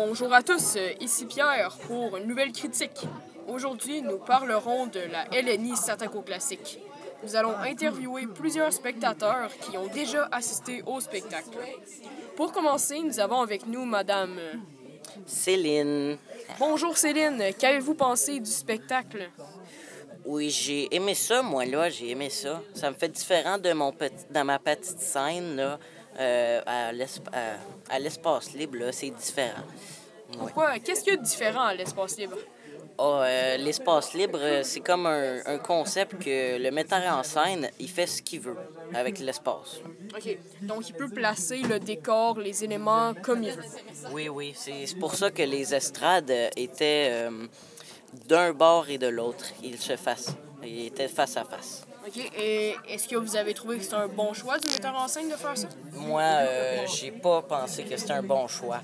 Bonjour à tous, euh, ici Pierre pour une nouvelle critique. Aujourd'hui, nous parlerons de la LNI Satako Classique. Nous allons interviewer plusieurs spectateurs qui ont déjà assisté au spectacle. Pour commencer, nous avons avec nous Madame. euh, Céline. Bonjour Céline, qu'avez-vous pensé du spectacle? Oui, j'ai aimé ça, moi, là, j'ai aimé ça. Ça me fait différent de mon petit, dans ma petite scène, là, euh, à l'esp- à- à l'espace libre, c'est différent. Ouais. Pourquoi? Qu'est-ce qu'il y a de différent à l'espace libre? Euh, l'espace libre, euh, c'est comme un, un concept que le metteur en scène, il fait ce qu'il veut avec l'espace. OK. Donc, il peut placer le décor, les éléments comme il veut. Oui, oui, c'est pour ça que les estrades euh, étaient euh, d'un bord et de l'autre. Ils se face. Ils étaient face à face. OK. Et est-ce que vous avez trouvé que c'est un bon choix du metteur en scène de faire ça? Moi, euh, j'ai pas pensé que c'était un bon choix.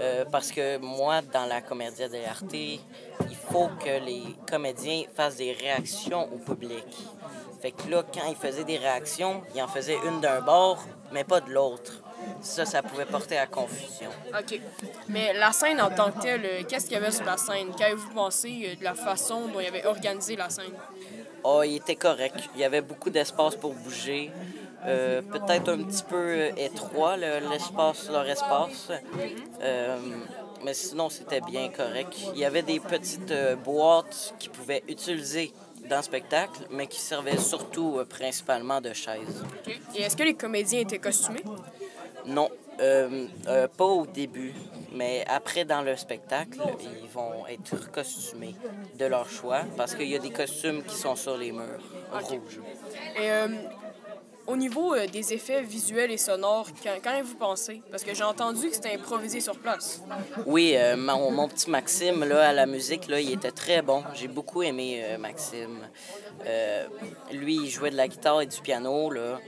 Euh, parce que moi, dans la comédia dell'arte, il faut que les comédiens fassent des réactions au public. Fait que là, quand ils faisaient des réactions, ils en faisaient une d'un bord, mais pas de l'autre. Ça, ça pouvait porter à confusion. OK. Mais la scène en tant que telle, euh, qu'est-ce qu'il y avait sur la scène? Qu'avez-vous pensé euh, de la façon dont il avait organisé la scène? Ah, il était correct. Il y avait beaucoup d'espace pour bouger. Euh, Peut-être un petit peu euh, étroit, le- l'espace, leur espace. Euh, mais sinon, c'était bien correct. Il y avait des petites euh, boîtes qu'ils pouvaient utiliser dans le spectacle, mais qui servaient surtout principalement de chaises. Et est-ce que les comédiens étaient costumés? Non, pas au début, mais après dans le spectacle, ils vont être costumés de leur choix parce qu'il y a des costumes qui sont sur les murs rouges. Et euh, au niveau euh, des effets visuels et sonores, qu'en avez-vous pensé? Parce que j'ai entendu que c'était improvisé sur place. Oui, euh, mon, mon petit Maxime, là, à la musique, là, il était très bon. J'ai beaucoup aimé euh, Maxime. Lui, il jouait de la guitare et du piano, là.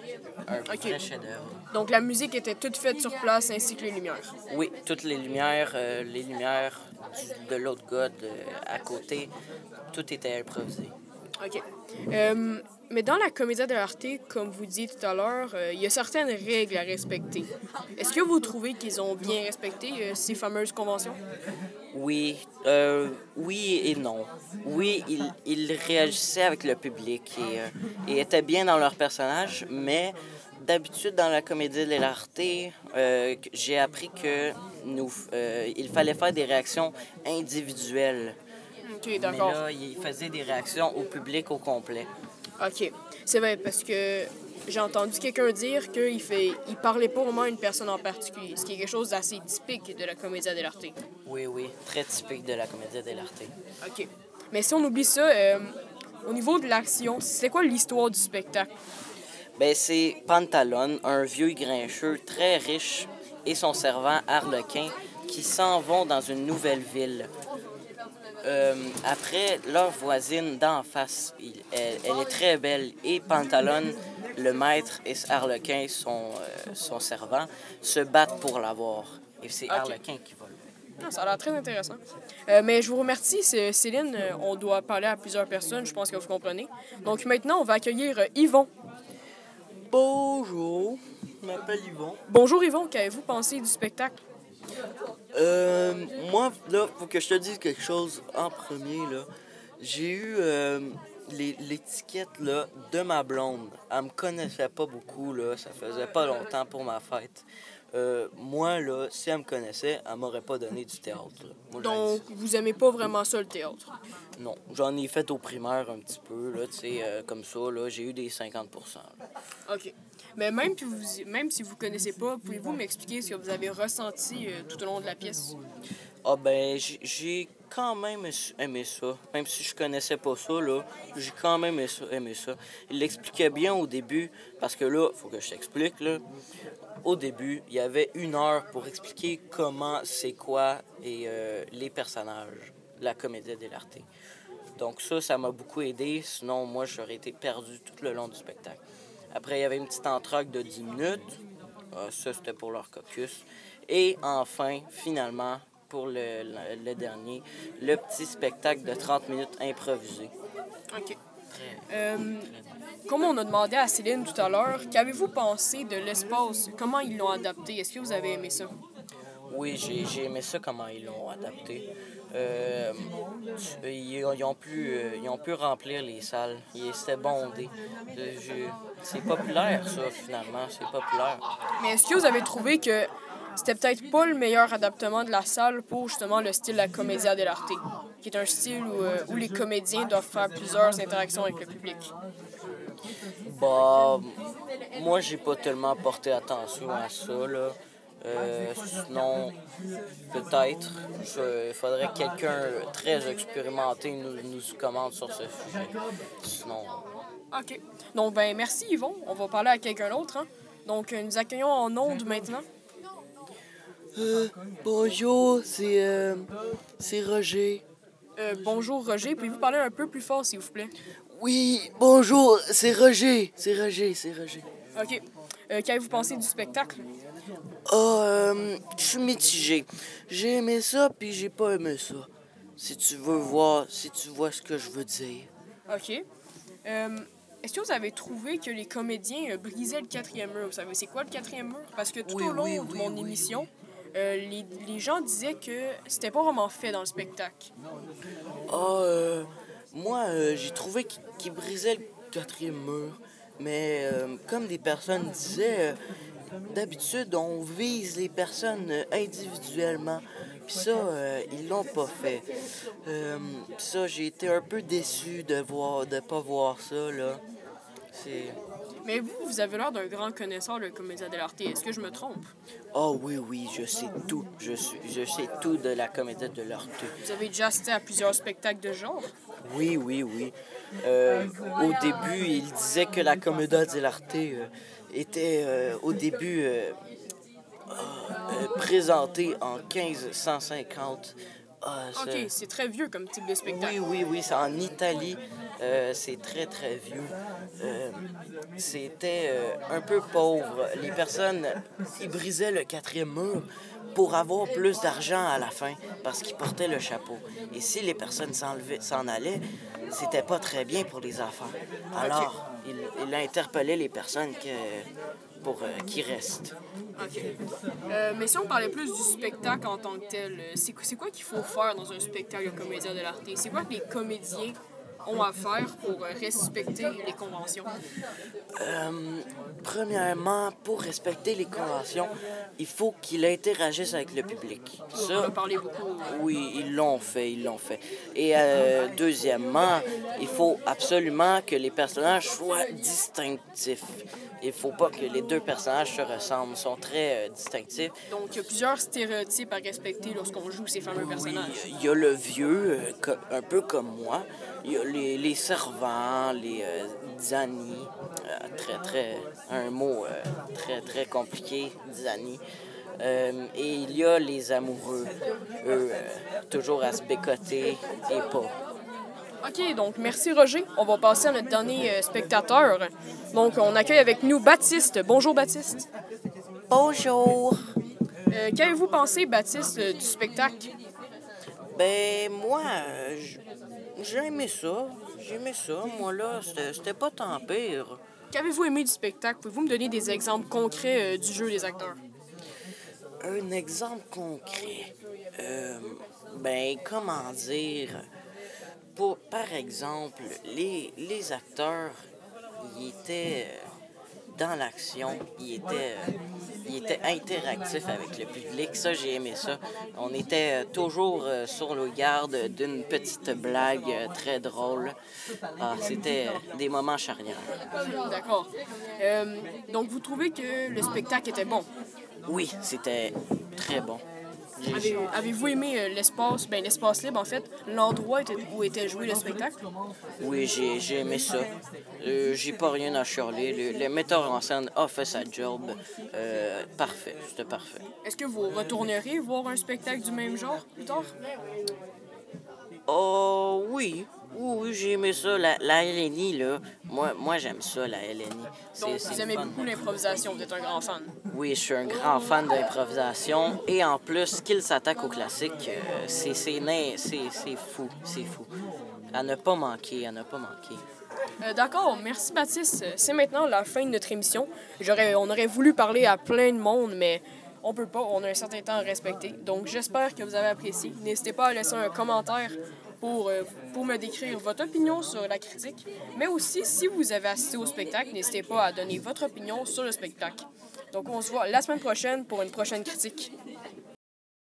Un vrai chef-d'œuvre. Donc la musique était toute faite sur place ainsi que les lumières. Oui, toutes les lumières, les lumières du- de l'autre gars de- à côté, tout était improvisé. OK. Mais dans la comédie de l'arte, comme vous dites tout à l'heure, euh, il y a certaines règles à respecter. Est-ce que vous trouvez qu'ils ont bien respecté euh, ces fameuses conventions? Oui, euh, oui et non. Oui, ils, ils réagissaient avec le public et, et étaient bien dans leur personnage, mais d'habitude, dans la comédie de que- j'ai appris que nous, il fallait faire des réactions individuelles. OK, Mais là, ils faisaient des réactions au public au complet. OK. C'est vrai, parce que j'ai entendu quelqu'un dire qu'il fait, il parlait pas vraiment à une personne en particulier, ce qui est quelque chose d'assez typique de la comédie de l'arte. Oui, oui, très typique de la comédie de l'arte. OK. Mais si on oublie ça, euh, au niveau de l'action, c'est quoi l'histoire du spectacle? Ben, c'est Pantalon, un vieux grincheux très riche, et son servant Harlequin qui s'en vont dans une nouvelle ville. Euh, après, leur voisine d'en face, il- elle, elle est très belle, et Pantalon, le maître, et Harlequin, son, euh, son servant, se battent pour l'avoir. Et c'est Ok. Harlequin qui vole. Ah, ça a l'air très intéressant. Euh, mais je vous remercie, Céline. Euh, On doit parler à plusieurs personnes, je pense que vous comprenez. Donc maintenant, on va accueillir euh, Yvon. Bonjour, je m'appelle Yvon. Bonjour Yvon, qu'avez-vous pensé du spectacle? Euh, moi, là, faut que je te dise quelque chose en premier, là. J'ai eu euh, l'étiquette, là, de ma blonde. Elle me connaissait pas beaucoup, là. Ça faisait pas longtemps pour ma fête. Euh, moi, là, si elle me connaissait, elle m'aurait pas donné du théâtre. Moi, Donc, vous aimez pas vraiment ça, le théâtre? Non, j'en ai fait au primaire un petit peu, là, tu sais, euh, comme ça, là. J'ai eu des 50 là. OK. Mais même, si vous, même si vous connaissez pas, pouvez-vous m'expliquer ce que vous avez ressenti euh, tout au long de la pièce? Ah ben, j'ai- quand même aimé ça. Même si je connaissais pas ça, j'ai quand même aimé ça. Il l'expliquait bien au début, parce que là, faut que je t'explique, là. Au début, il y avait une heure pour expliquer comment, c'est quoi, et euh, les personnages, la comédie dell'arte. Donc ça, ça m'a beaucoup aidé, sinon moi, j'aurais été perdu tout le long du spectacle. Après, il y avait une petite entraque de 10 minutes. Ah, ça, c'était pour leur caucus. Et enfin, finalement, pour le, le- le dernier, le petit spectacle de 30 minutes improvisé. OK. Euh, comme on a demandé à Céline tout à l'heure, qu'avez-vous pensé de l'espace? Comment ils l'ont adapté? Est-ce que vous avez aimé ça? Oui, j'ai j'ai aimé ça comment ils l'ont adapté. Euh, ils, ils ont pu, euh, ils ont pu remplir les salles. C'était bondé. C'est populaire, ça, finalement. C'est populaire. Mais est-ce que vous avez trouvé que c'était peut-être pas le meilleur adaptement de la salle pour justement le style de la commedia dell'arte, qui est un style où, euh, où les comédiens doivent faire plusieurs interactions avec le public? Bah, moi, j'ai pas tellement porté attention à ça, là. Euh, sinon, peut-être, il faudrait que quelqu'un très expérimenté nous, nous commande sur ce sujet. Sinon, OK. Donc, ben merci Yvon. On va parler à quelqu'un d'autre. Hein? Donc, euh, nous accueillons en onde maintenant. Euh, bonjour, c'est euh, c'est Roger. Euh, bonjour Roger, pouvez-vous parler un peu plus fort s'il vous plaît? Oui, bonjour, c'est Roger, c'est Roger, c'est Roger. OK. Euh, Qu'avez-vous pensé du spectacle? Ah, euh, je suis mitigé. J'ai aimé ça, puis j'ai pas aimé ça. Si tu veux voir, si tu vois ce que je veux dire. OK. Euh, Est-ce que vous avez trouvé que les comédiens euh, brisaient le quatrième mur? Vous savez, c'est quoi le quatrième mur? Parce que tout Oui, au long oui, de oui, mon émission, euh, les, les gens disaient que c'était pas vraiment fait dans le spectacle. Ah, euh, moi, j'ai trouvé qu'il qu'il brisait le quatrième mur. Mais comme des personnes disaient, d'habitude, on vise les personnes euh, individuellement. Puis ça, euh, ils l'ont pas fait. Euh, ça, j'ai été un peu déçu de voir, de pas voir ça, là. C'est... Mais vous, vous avez l'air d'un grand connaisseur de comédia dell'arte. Est-ce que je me trompe? Oh oui, oui, je sais tout. Je, suis, je sais tout de la comédie de l'arte. Vous avez déjà assisté à plusieurs spectacles de genre? Oui, oui, oui. Euh, au début, il disait que la Commedia dell'arte euh, était euh, au début euh, euh, présentée en 1550. Ah, ça- OK, c'est très vieux comme type de spectacle. oui, oui, oui, c'est en Italie. Euh, c'est très, très vieux. Euh, C'était euh, un peu pauvre. Les personnes, ils brisaient le quatrième mur pour avoir plus d'argent à la fin parce qu'ils portaient le chapeau. Et si les personnes s'en allaient, c'était pas très bien pour les enfants. Alors, il, il interpellait les personnes que, pour euh, qu'ils restent. OK. Euh, mais si on parlait plus du spectacle en tant que tel, euh, c'est quoi qu'il faut faire dans un spectacle de comédia dell'arte? C'est quoi que les comédiens ont à faire pour respecter les conventions? Euh, premièrement, pour respecter les conventions, il faut qu'il interagisse avec le public. On Ça, a parlé beaucoup. Oui, ils l'ont fait, ils l'ont fait. Et euh, deuxièmement, il faut absolument que les personnages soient distinctifs. Il faut pas que les deux personnages se ressemblent, sont très euh, distinctifs. Donc, il y a plusieurs stéréotypes à respecter lorsqu'on joue ces fameux personnages. Il y a le vieux, un peu comme moi. Il y a les, les servants, les euh, zani, euh, très, très, un mot euh, très, très compliqué, zani. Euh, et il y a les amoureux, eux, euh, toujours à se bécoter et pas. OK, donc merci Roger. On va passer à notre dernier euh, spectateur. Donc, on accueille avec nous Baptiste. Bonjour Baptiste. Bonjour! Euh, Qu'avez-vous pensé, Baptiste, euh, du spectacle? Ben, moi, euh, j'ai aimé ça. J'ai aimé ça. Moi, là, c'était pas tant pire. Qu'avez-vous aimé du spectacle? Pouvez-vous me donner des exemples concrets euh, du jeu des acteurs? Un exemple concret. Euh, ben, comment dire? Pour, par exemple, les, les acteurs, ils étaient euh, dans l'action, ils étaient, ils étaient interactifs avec le public. Ça, j'ai aimé ça. On était euh, toujours euh, sur le garde d'une petite blague euh, très drôle. Ah, C'était des moments charnières. D'accord. Euh, donc, vous trouvez que le spectacle était bon? Oui, c'était très bon. Avez- Avez-vous aimé euh, l'espace, ben l'espace libre en fait, l'endroit où était joué le spectacle? Oui, j'ai j'ai aimé ça. Euh, j'ai pas rien à chialer. Le, le metteur en scène a fait sa job. Euh, parfait, c'était parfait. Est-ce que vous retourneriez voir un spectacle du même genre plus tard? Oh oui, oui, oui, j'ai aimé ça. La, la LNI, là, moi, moi j'aime ça, la LNI. Donc, vous aimez beaucoup l'improvisation, vous êtes un grand fan. Oui, je suis un grand fan d'improvisation. Et en plus, qu'il s'attaque au classique, euh, c'est fou, c'est fou. À ne pas manquer, à ne pas manquer. Euh, D'accord, merci Baptiste. C'est maintenant la fin de notre émission. J'aurais, on aurait voulu parler à plein de monde, mais on peut pas, on a un certain temps à respecter. Donc j'espère que vous avez apprécié. N'hésitez pas à laisser un commentaire pour, euh, pour me décrire votre opinion sur la critique. Mais aussi, si vous avez assisté au spectacle, n'hésitez pas à donner votre opinion sur le spectacle. Donc on se voit la semaine prochaine pour une prochaine critique.